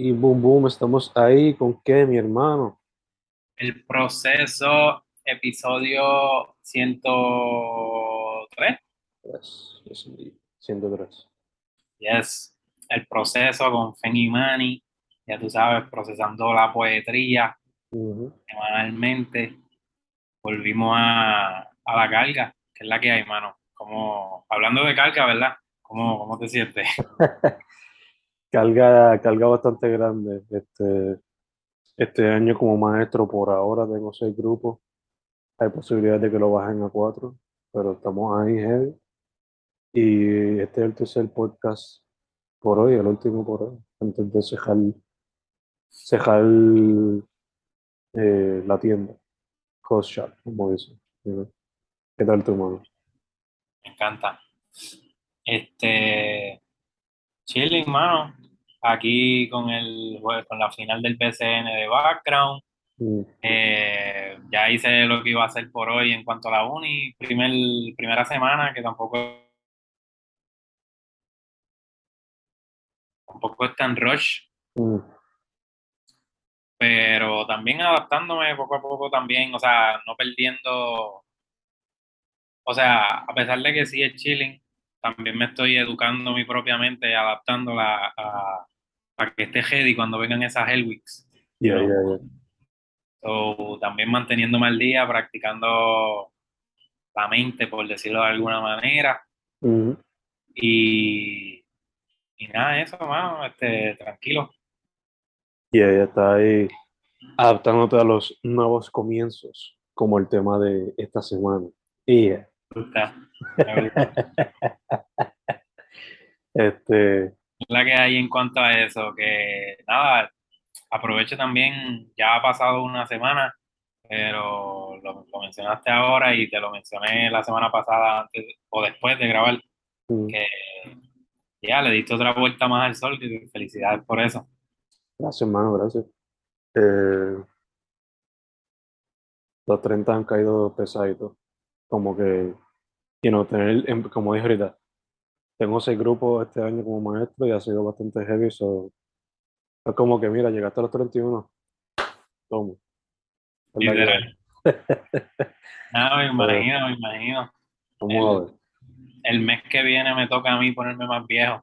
Y boom, boom, estamos ahí con qué, mi hermano. El proceso, episodio 103. Yes, yes, indeed. 103. Yes, el proceso con Fen y Manny, ya tú sabes, procesando la poetría Ujú. semanalmente. Volvimos a, a la carga, que es la que hay, mano. Como, hablando de carga, ¿verdad? ¿Cómo, cómo te sientes? Carga, carga bastante grande. Este, este año como maestro, por ahora tengo seis grupos. Hay posibilidades de que lo bajen a cuatro, pero estamos ahí heavy. Y este es el tercer podcast por hoy, el último por hoy, antes de cejar, cejar eh, la tienda. Cost shop, como dicen. ¿Qué tal tu mano? Me encanta. Este, chilling, mano. Aquí con el con la final del PCN de background. Eh, ya hice lo que iba a hacer por hoy en cuanto a la uni. Primer, primera semana, que tampoco, tampoco es tan rush, pero también adaptándome poco a poco también, o sea, no perdiendo, o sea, a pesar de que sí es chilling, también me estoy educando mi propia mente, adaptándola a, a que esté ready cuando vengan esas Hell Weeks. yeah, yeah, yeah. So, también manteniéndome al día, practicando la mente, por decirlo de alguna manera. Ujú. Y, y nada, eso, mano, este, tranquilo. Y ella está ahí adaptándote a los nuevos comienzos, como el tema de esta semana. Y Me gusta, este, Es la que hay en cuanto a eso, que nada, aprovecho también, ya ha pasado una semana, pero lo, lo mencionaste ahora y te lo mencioné la semana pasada antes o después de grabar, mm, que ya le diste otra vuelta más al sol, y felicidades por eso. gracias, hermano, gracias. Eh, los 30 han caído pesaditos. Como que, you know, tener, em- como dije ahorita, tengo seis grupos este año como maestro y ha sido bastante heavy. So, es como que, mira, llegaste a los 31. Toma. Literal. Nada, me imagino, me imagino. El mes que viene me toca a mí ponerme más viejo.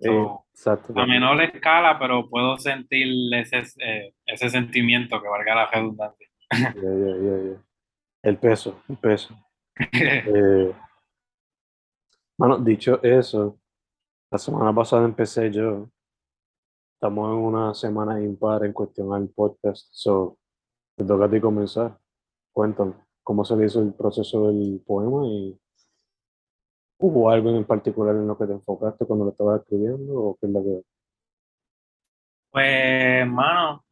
Eh, So, exacto. a menor escala, pero puedo sentir ese, eh, ese sentimiento que valga la redundancia. Yeah, yeah, yeah, yeah. El peso, el peso. Eh, Bueno, dicho eso, la semana pasada empecé yo. Estamos en una semana impar en cuestión al podcast. So, te toca a ti comenzar. Cuéntame, ¿cómo se le hizo el proceso del poema y hubo algo en particular en lo que te enfocaste cuando lo estabas escribiendo o qué es lo que... Pues, hermano,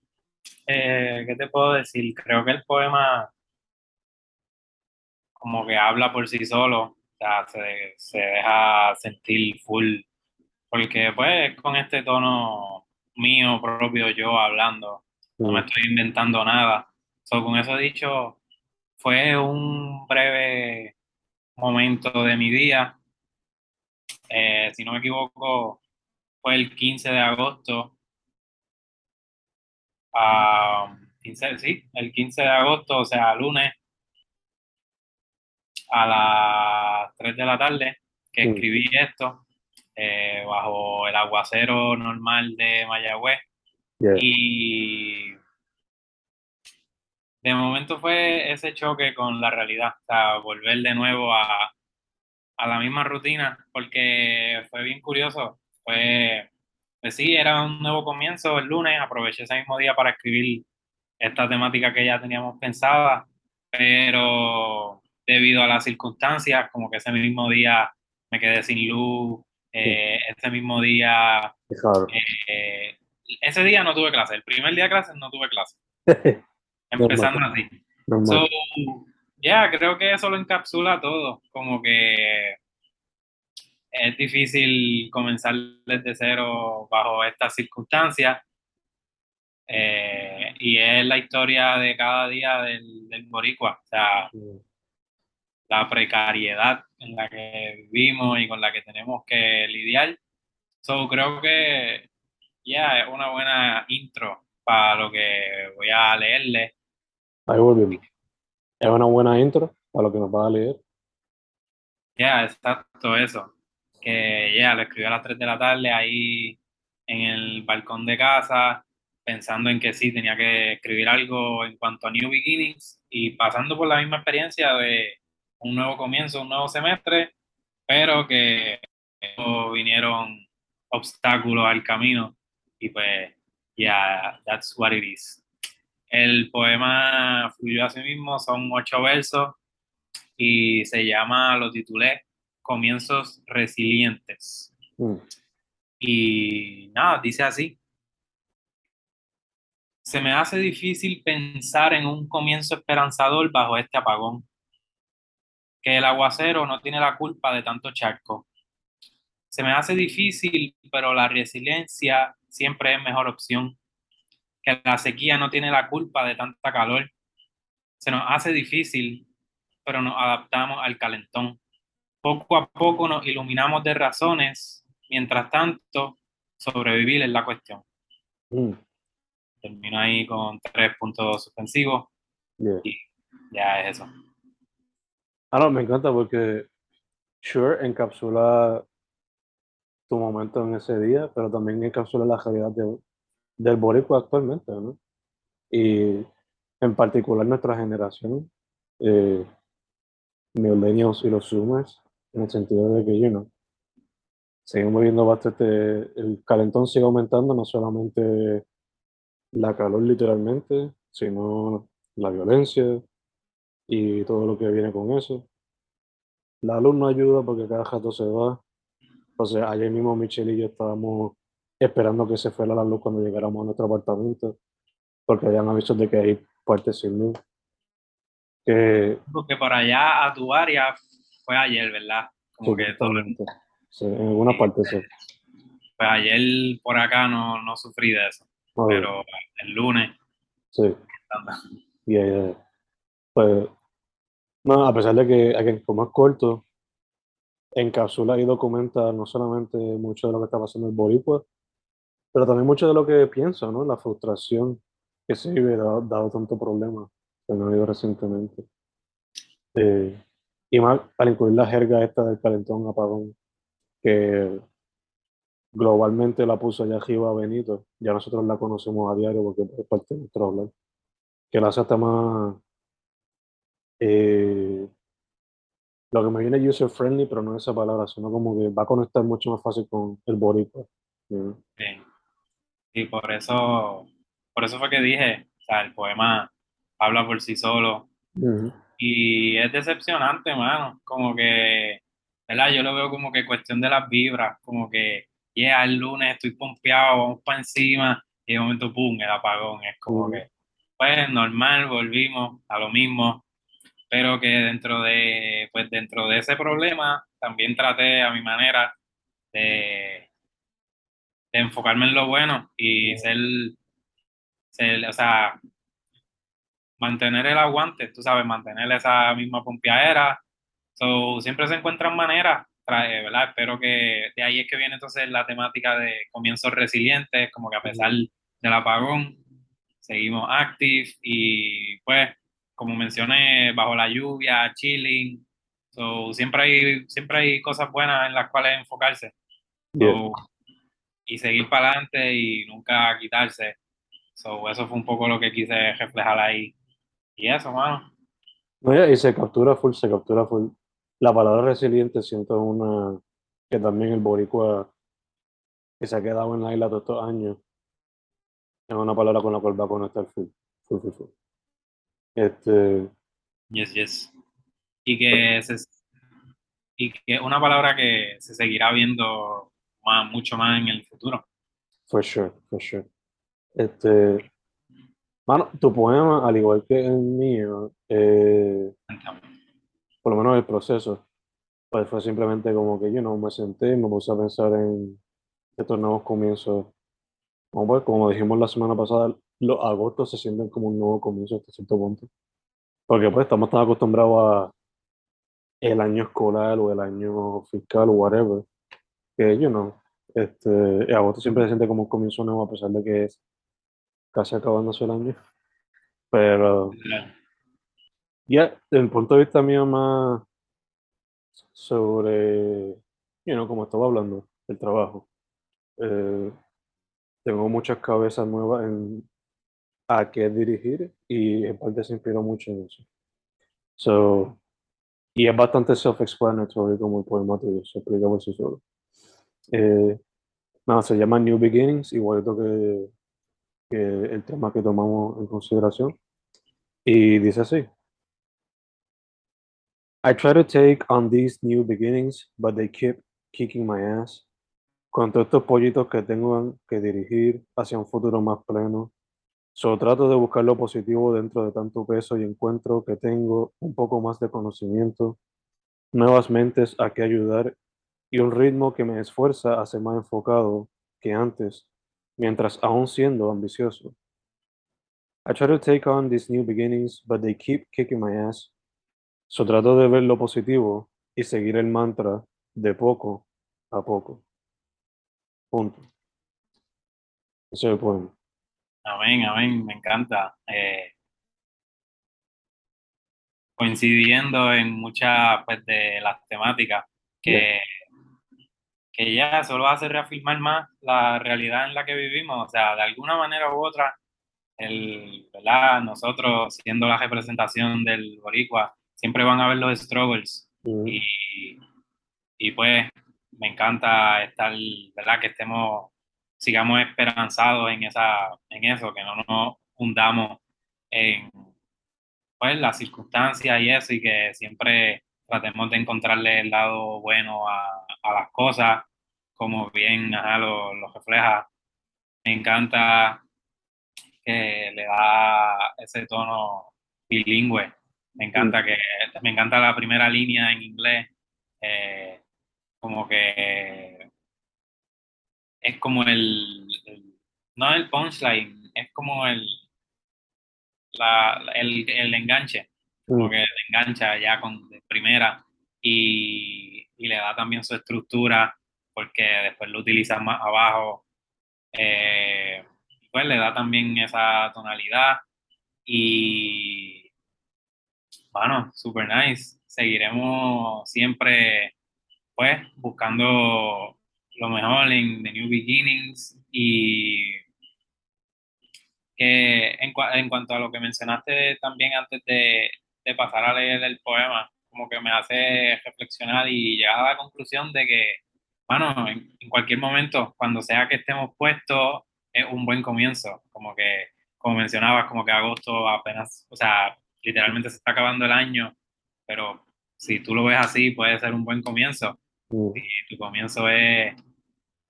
eh, ¿qué te puedo decir? Creo que el poema como que habla por sí solo, o sea, se, se deja sentir full, porque pues con este tono mío propio yo hablando, no me Mm, estoy inventando nada. So, con eso dicho, fue un breve momento de mi día. Eh, si no me equivoco, fue el 15 de agosto. ah, 15, sí, el 15 de agosto, o sea, lunes, a las 3 de la tarde, que Mm. escribí esto, eh, bajo el aguacero normal de Mayagüez. yeah. Y de momento fue ese choque con la realidad, o sea, volver de nuevo a, a la misma rutina, porque fue bien curioso. Fue, pues sí, era un nuevo comienzo el lunes, aproveché ese mismo día para escribir esta temática que ya teníamos pensada, pero debido a las circunstancias, como que ese mismo día me quedé sin luz, eh, ese mismo día, Claro. eh, ese día no tuve clase, el primer día de clase no tuve clase, empezando así. Normal. So, ya, creo que eso lo encapsula todo. Como que es difícil comenzar desde cero bajo estas circunstancias. Eh, y es la historia de cada día del, del boricua. O sea, la precariedad en la que vivimos y con la que tenemos que lidiar. So, creo que ya es una buena intro para lo que voy a leerle. Ahí volvimos. Es una buena intro para lo que nos va a leer. Ya, exacto, eso. Que ya, lo escribió a las 3 de la tarde ahí en el balcón de casa, pensando en que sí, tenía que escribir algo en cuanto a New Beginnings y pasando por la misma experiencia de un nuevo comienzo, un nuevo semestre, pero que vinieron obstáculos al camino y pues, yeah, that's what it is. El poema fluyó a sí mismo, son ocho versos y se llama, lo titulé, Comienzos Resilientes. Mm. Y nada, dice así. Se me hace difícil pensar en un comienzo esperanzador bajo este apagón. Que el aguacero no tiene la culpa de tanto charco. Se me hace difícil, pero la resiliencia siempre es mejor opción. Que la sequía no tiene la culpa de tanta calor. Se nos hace difícil, pero nos adaptamos al calentón. Poco a poco nos iluminamos de razones Mientras tanto, sobrevivir es la cuestión. Mm. Termino ahí con tres puntos suspensivos Yeah. y ya es eso. Ah, no, me encanta porque Sure encapsula tu momento en ese día, pero también encapsula la realidad de- del boricua actualmente, ¿no? Y en particular nuestra generación, eh, millennials y los zoomers, en el sentido de que, you know, seguimos viendo bastante, el calentón sigue aumentando, no solamente la calor literalmente, sino la violencia y todo lo que viene con eso. La luz no ayuda porque cada rato se va. Entonces, ayer mismo Michelle y yo estábamos esperando que se fuera la luz cuando llegáramos a nuestro apartamento, porque habían avisos de que hay partes sin luz. Que Porque por allá a tu área fue ayer, ¿verdad? Como que todo sí, en algunas partes sí. pues ayer por acá no, no sufrí de eso, A ver, pero el lunes sí. Y eh, pues, no, a pesar de que, que como es corto, encapsula y documenta no solamente mucho de lo que está pasando en Boricua, pero también mucho de lo que pienso, ¿no? La frustración que se vive dado, dado tanto problema que han habido recientemente. Eh, y más al incluir la jerga esta del calentón apagón, que globalmente la puso allá arriba Benito, ya nosotros la conocemos a diario porque es parte de nuestro hablar, que la hace hasta más, eh, lo que me viene es user friendly, pero no esa palabra, sino como que va a conectar mucho más fácil con el boricua. ¿no? Sí. Y por eso, por eso fue que dije, o sea, el poema habla por sí solo y es decepcionante, mano, como que, ¿verdad? Yo lo veo como que cuestión de las vibras, como que, yeah, el lunes estoy pompeado, vamos para encima y de momento, pum, el apagón, es como que, pues normal, volvimos a lo mismo, pero que dentro de, pues dentro de ese problema también traté a mi manera de, de enfocarme en lo bueno y ser, ser, o sea, mantener el aguante, tú sabes, mantener esa misma pompeadera. So, siempre se encuentran maneras, trae, ¿verdad? Espero que de ahí es que viene entonces la temática de comienzos resilientes, como que a pesar del apagón, seguimos active y pues, como mencioné, bajo la lluvia, chilling. So, siempre hay, siempre hay cosas buenas en las cuales enfocarse. So, y seguir para adelante y nunca quitarse. So, eso fue un poco lo que quise reflejar ahí. Y eso, mano. No, ya, y se captura full, se captura full. La palabra resiliente siento una que también el boricua que se ha quedado en la isla todos estos años es una palabra con la cual va a conectar full, full, full, full. Este, Yes, yes. Y que, se, y que una palabra que se seguirá viendo más, mucho más en el futuro. for sure, for sure. Este, mano, tu poema, al igual que el mío, eh, por lo menos el proceso, pues fue simplemente como que yo no me senté y me puse a pensar en estos nuevos comienzos. Como, pues, como dijimos la semana pasada, los agostos se sienten como un nuevo comienzo hasta cierto punto. Porque pues estamos tan acostumbrados a el año escolar o el año fiscal o whatever, que yo no, Este, agosto siempre se siente como un comienzo nuevo a pesar de que es casi acabándose el año. Pero ya, desde el punto de vista mío más sobre, you know, como estaba hablando, el trabajo. Eh, tengo muchas cabezas nuevas en a qué dirigir y en parte se inspiró mucho en eso. So, y es bastante self-explanatory como el poema tuyo, se explica por sí solo. Eh, nada, se llama New Beginnings, igualito que, que el tema que tomamos en consideración. Y dice así. I try to take on these new beginnings, but they keep kicking my ass. Con todos estos pollitos que tengo que dirigir hacia un futuro más pleno, Solo trato de buscar lo positivo dentro de tanto peso y encuentro que tengo un poco más de conocimiento, nuevas mentes a que ayudar y un ritmo que me esfuerza a ser más enfocado que antes, mientras aún siendo ambicioso. I try to take on these new beginnings, but they keep kicking my ass. So trato de ver lo positivo y seguir el mantra de poco a poco. Punto. Ese es el poema. Amén, amén, me encanta. Eh, coincidiendo en muchas pues, de las temáticas que, que ya solo hace reafirmar más la realidad en la que vivimos. O sea, de alguna manera u otra, el, ¿verdad? nosotros siendo la representación del boricua, siempre van a ver los struggles. Y, y pues me encanta estar, ¿verdad? Que estemos sigamos esperanzados en, esa, en eso, que no nos hundamos en pues, las circunstancias y eso, y que siempre tratemos de encontrarle el lado bueno a, las cosas, como bien lo, lo, refleja. Me encanta que le da ese tono bilingüe. Me encanta que me encanta la primera línea en inglés, eh, como que es como el, no el punchline, es como el, la, el, el, enganche, como mm. que engancha ya con primera y, y, le da también su estructura porque después lo utiliza más abajo, eh, pues le da también esa tonalidad y bueno, super nice. Seguiremos siempre pues buscando lo mejor en The New Beginnings y que en, en, cuanto a lo que mencionaste también antes de, de, pasar a leer el poema, como que me hace reflexionar y llegar a la conclusión de que, bueno, en, en cualquier momento, cuando sea que estemos puestos, es un buen comienzo, como que, como mencionabas, como que agosto apenas, o sea, literalmente se está acabando el año, pero si tú lo ves así, puede ser un buen comienzo. Uh. Y tu comienzo es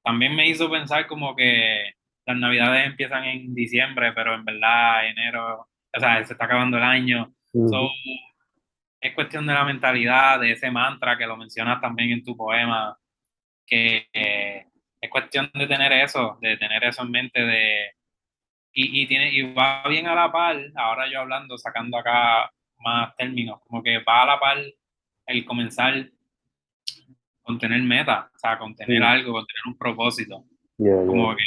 también me hizo pensar como que las navidades empiezan en diciembre, pero en verdad enero, o sea, se está acabando el año. es cuestión de la mentalidad, de ese mantra que lo mencionas también en tu poema, que es cuestión de tener eso, de tener eso en mente, de, y, y, tiene, y va bien a la par, ahora yo hablando, sacando acá más términos, como que va a la par el comenzar con tener meta, o sea, con tener algo, con tener un propósito. como que,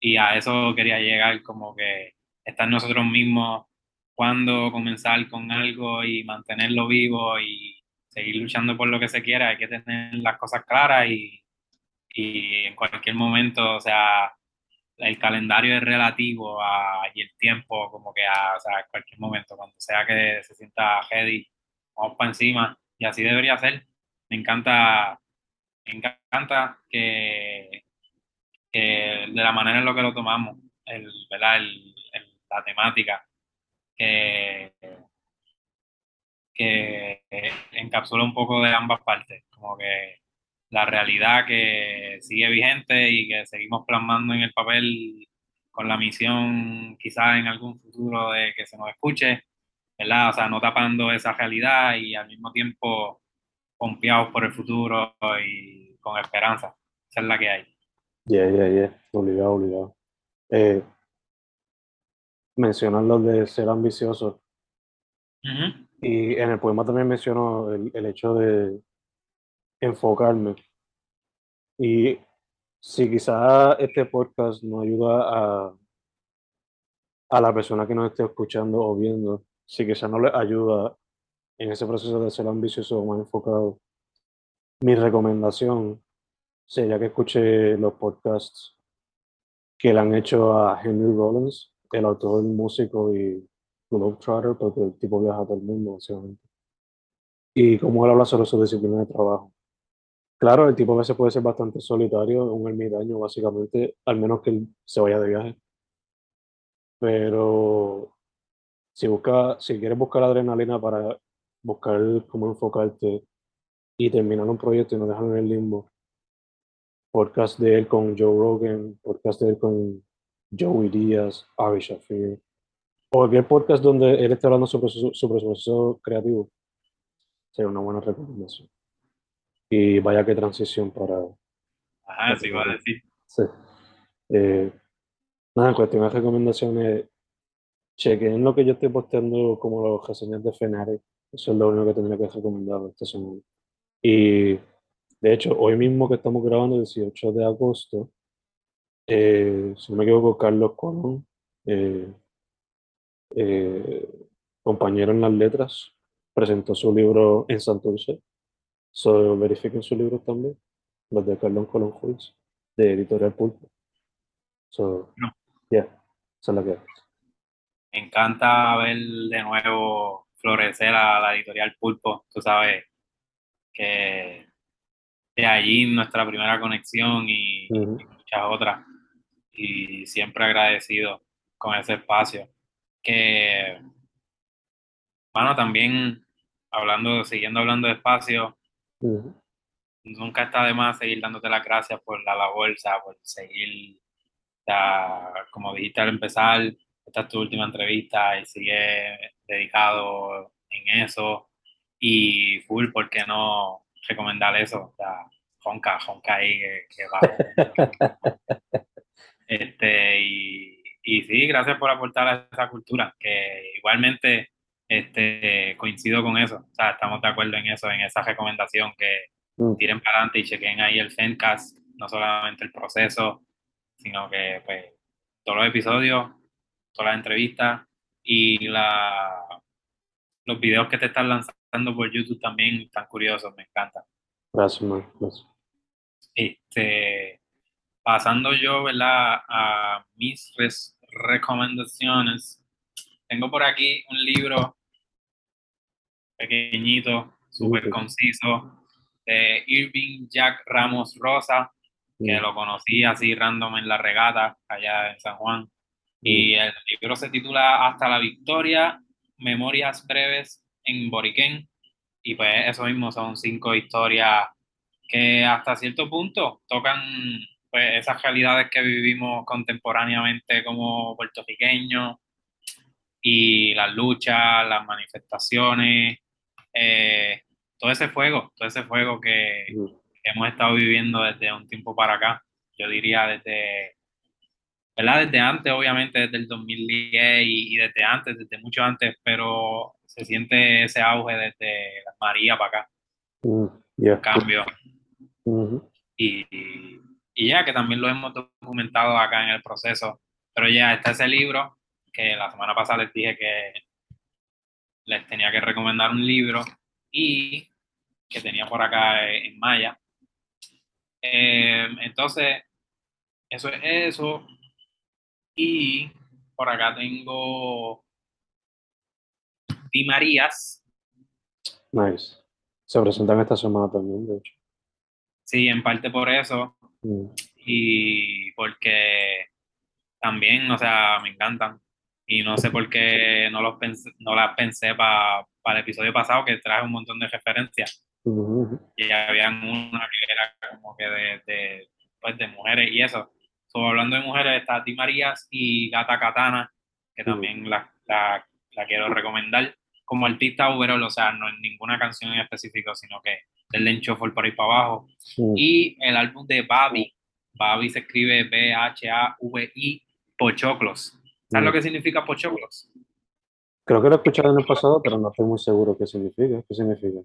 y a eso quería llegar, como que estar nosotros mismos cuando comenzar con algo y mantenerlo vivo y seguir luchando por lo que se quiera, hay que tener las cosas claras y, y en cualquier momento, o sea, el calendario es relativo a, y el tiempo, como que a, o sea, en cualquier momento, cuando sea que se sienta heavy, vamos para encima, y así debería ser me encanta, me encanta que, de la manera en lo que lo tomamos, el, ¿verdad? El, la temática, que, que encapsula un poco de ambas partes, como que la realidad que sigue vigente y que seguimos plasmando en el papel con la misión quizás en algún futuro de que se nos escuche, ¿verdad? O sea, no tapando esa realidad y al mismo tiempo confiados por el futuro y con esperanza. Esa es la que hay. Yeah, yeah, yeah. Obligado, obligado. Eh, mencionan lo de ser ambicioso. Y en el poema también menciono el, el, hecho de enfocarme. Y si quizás este podcast no ayuda a, a la persona que nos esté escuchando o viendo, si quizás no le ayuda en ese proceso de ser ambicioso más enfocado, mi recomendación sería que escuche los podcasts que le han hecho a Henry Rollins, el autor, músico y globetrotter, porque el tipo viaja a todo el mundo, básicamente. Y como él habla sobre su disciplina de trabajo. Claro, el tipo a veces puede ser bastante solitario, un ermitaño, básicamente, al menos que él se vaya de viaje. Pero si, busca, si quieres buscar adrenalina para buscar cómo enfocarte y terminar un proyecto y no dejarlo en el limbo, podcast de él con Joe Rogan, podcast de él con Joey Díaz, Ari Shafir, o cualquier podcast donde él esté hablando sobre su, sobre su proceso creativo, sería una buena recomendación. Y vaya qué transición para... Ajá, sí, iba a decir. Sí. Eh, nada, en cuestión de recomendaciones, chequen lo que yo estoy posteando como los reseñas de Fenare. Eso es lo único que tendría que recomendar esta semana. Y de hecho, hoy mismo que estamos grabando, el 18 de agosto, eh, si no me equivoco, Carlos Colón, eh, eh, compañero en las letras, presentó su libro en Santurce. So, verifiquen su libro también, los de Carlos Colón Juiz, de Editorial Pulpo. So, No. yeah, esa es la que Me encanta ver de nuevo florecer a la editorial Pulpo. Tú sabes que de allí nuestra primera conexión y, Ujú. y muchas otras. Y siempre agradecido con ese espacio. Que, bueno, también hablando, siguiendo hablando de espacio, Ujú. nunca está de más seguir dándote las gracias por la sea, por seguir, sea, como dijiste al empezar, esta es tu última entrevista y sigue dedicado en eso. Y full, ¿por qué no recomendar eso? O sea, Jonca, Jonca ahí que, que va. Este, y, y sí, gracias por aportar a esa cultura, que igualmente este, coincido con eso. O sea, estamos de acuerdo en eso, en esa recomendación que Mm. tiren para adelante y chequen ahí el Fencast, no solamente el proceso, sino que pues todos los episodios, todas las entrevistas y la, los videos que te están lanzando por YouTube también están curiosos, me encantan. Gracias, man. Gracias. Este, pasando yo, ¿verdad? A mis res- recomendaciones. Tengo por aquí un libro pequeñito, súper conciso, de Irving Jack Ramos Rosa, que Mm. lo conocí así random en la regata allá en San Juan. Y el libro se titula Hasta la Victoria, Memorias Breves en Boriquén. Y pues eso mismo son cinco historias que hasta cierto punto tocan pues, esas realidades que vivimos contemporáneamente como puertorriqueños y las luchas, las manifestaciones, eh, todo ese fuego, todo ese fuego que, Mm. que hemos estado viviendo desde un tiempo para acá. Yo diría desde, ¿verdad? Desde antes, obviamente, desde el 2010 y, y desde antes, desde mucho antes, pero se siente ese auge desde María para acá, Mm. Yeah. cambio. Ujú. Y, y ya que también lo hemos documentado acá en el proceso. Pero ya está ese libro que la semana pasada les dije que les tenía que recomendar un libro y que tenía por acá en Maya. Eh, entonces, eso es eso. Y por acá tengo Di Marías. Nice. Se presentan esta semana también, de hecho. Sí, en parte por eso. Mm. y porque también, o sea, me encantan. Y no sé por qué no, los pensé, no las pensé para el episodio pasado, que traje un montón de referencias. Y habían una que era como que de, de, pues, de mujeres y eso. So, hablando de mujeres, está Di Marías y Gata Katana, que también la, la, la quiero recomendar. Como artista overall, o sea, no en ninguna canción en específico, sino que del Shuffle por ahí para abajo. Y el álbum de Babi. Babi se escribe B-H-A-V-I, Pochoclos. ¿Sabes lo que significa Pochoclos? Creo que lo he escuchado en el pasado, pero no estoy muy seguro qué significa. ¿Qué significa?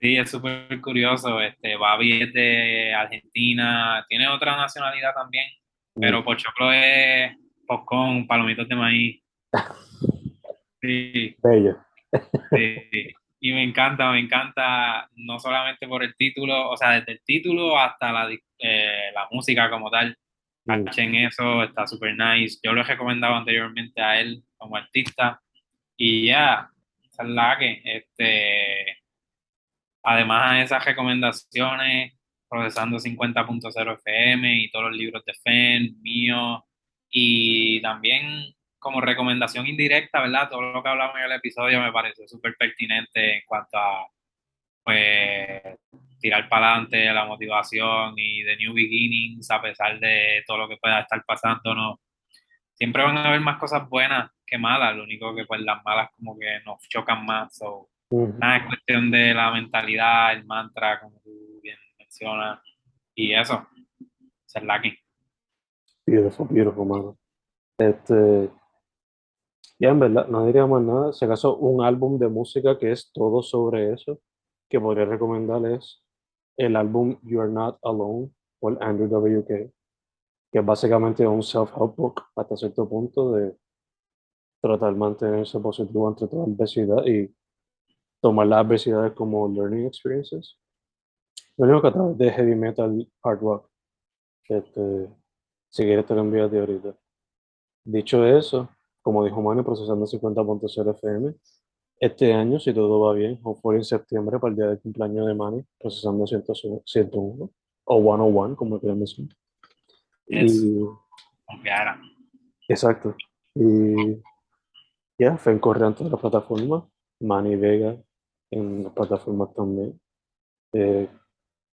Sí, es súper curioso. Este, Babi es de Argentina, tiene otra nacionalidad también, pero mm. Pochoclo es con palomitos de maíz. Sí. Bello. Sí. Y me encanta, me encanta, no solamente por el título, o sea, desde el título hasta la, eh, la música como tal. Mm. en eso, está súper nice. Yo lo he recomendado anteriormente a él como artista. Y ya, esa es la que, este, además de esas recomendaciones, procesando 50.0 FM y todos los libros de FEN, mío, y también como recomendación indirecta, ¿verdad? Todo lo que hablamos en el episodio me pareció súper pertinente en cuanto a, pues, tirar para adelante la motivación y de new beginnings, a pesar de todo lo que pueda estar pasando, ¿no? Siempre van a haber más cosas buenas que malas, lo único que pues las malas como que nos chocan más, o nada, es cuestión de la mentalidad, el mantra, como tú y eso, ser lucky. Beautiful, beautiful, mano. Este, ya en verdad, no diría más nada. Si acaso un álbum de música que es todo sobre eso, que podría recomendar es el álbum You're Not Alone por Andrew W.K., que es básicamente un self-help book hasta cierto punto de tratar de mantenerse positivo ante toda adversidad y tomar las adversidades como learning experiences. Lo único que a través de heavy metal, hard rock, este, si quieres te lo envío de ahorita. Dicho eso, como dijo Mani, procesando 50.0 FM. Este año, si todo va bien, o fue en septiembre para el día de cumpleaños de Mani, procesando 101 o 101, como quieran decir. Y, exacto. Y ya, fue en correr en todas las plataformas. Manny Vega en las plataformas también. Eh,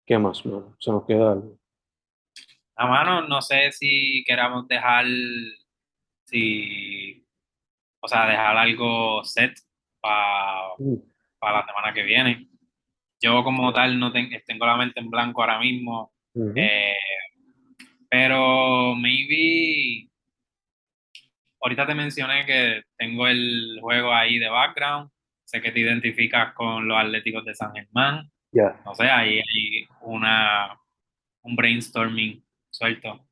¿Qué más, mano? Se nos queda algo. A mano, no sé si queramos dejar si, o sea, dejar algo set para uh. la semana que viene. Yo como tal no tengo la mente en blanco ahora mismo, eh, pero maybe ahorita te mencioné que tengo el juego ahí de background, sé que te identificas con los Atléticos de San Germán, no sé, ahí hay una, un brainstorming suelto.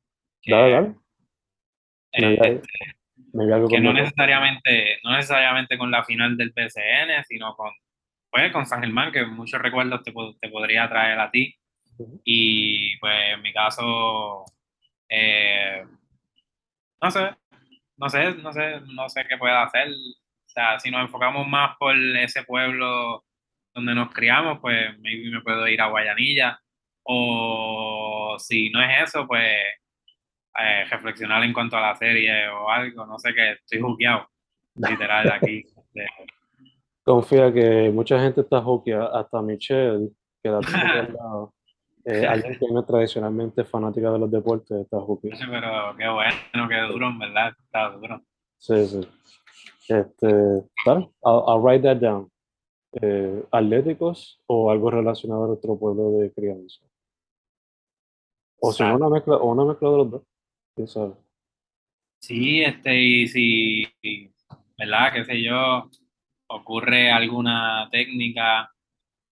dale, eh, que no necesariamente, no necesariamente con la final del PCN, sino con, pues, con San Germán, que muchos recuerdos te, te podría traer a ti. Y pues en mi caso, eh, no sé, no sé, no sé, no sé qué pueda hacer. O sea, si nos enfocamos más por ese pueblo donde nos criamos, pues maybe me puedo ir a Guayanilla. O si no es eso, pues eh, reflexionar en cuanto a la serie o algo, no sé qué, estoy juqueado, literal, aquí. Confía que mucha gente está juqueada, hasta Michelle, que la al lado. Eh, alguien que no es tradicionalmente fanática de los deportes está juqueado. Sí, pero qué bueno, qué duro, en verdad, está duro. Sí, sí. Este, tal, I'll, write that down. Eh, ¿Atléticos o algo relacionado a otro pueblo de crianza? O si no, una mezcla, o una mezcla de los dos. Sí, este, y si, ¿verdad? Qué sé yo, ocurre alguna técnica,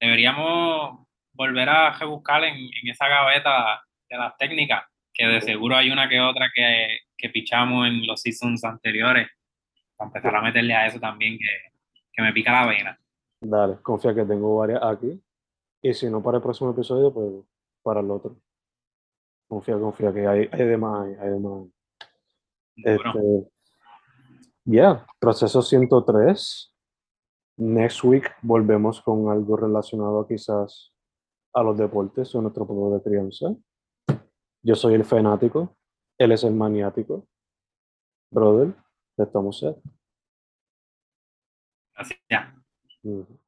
deberíamos volver a rebuscar en, esa gaveta de las técnicas, que de seguro hay una que otra que, que pichamos en los seasons anteriores, para empezar a meterle a eso también, que, que me pica la vena. Dale, confía que tengo varias aquí. Y si no para el próximo episodio, pues para el otro. Confía, confía que hay, hay de más, hay de más. Este, ya, proceso 103. Next week volvemos con algo relacionado quizás a los deportes o nuestro pueblo de crianza. Yo soy el fanático, él es el maniático. Brother, estamos set. Gracias. Mm-hmm.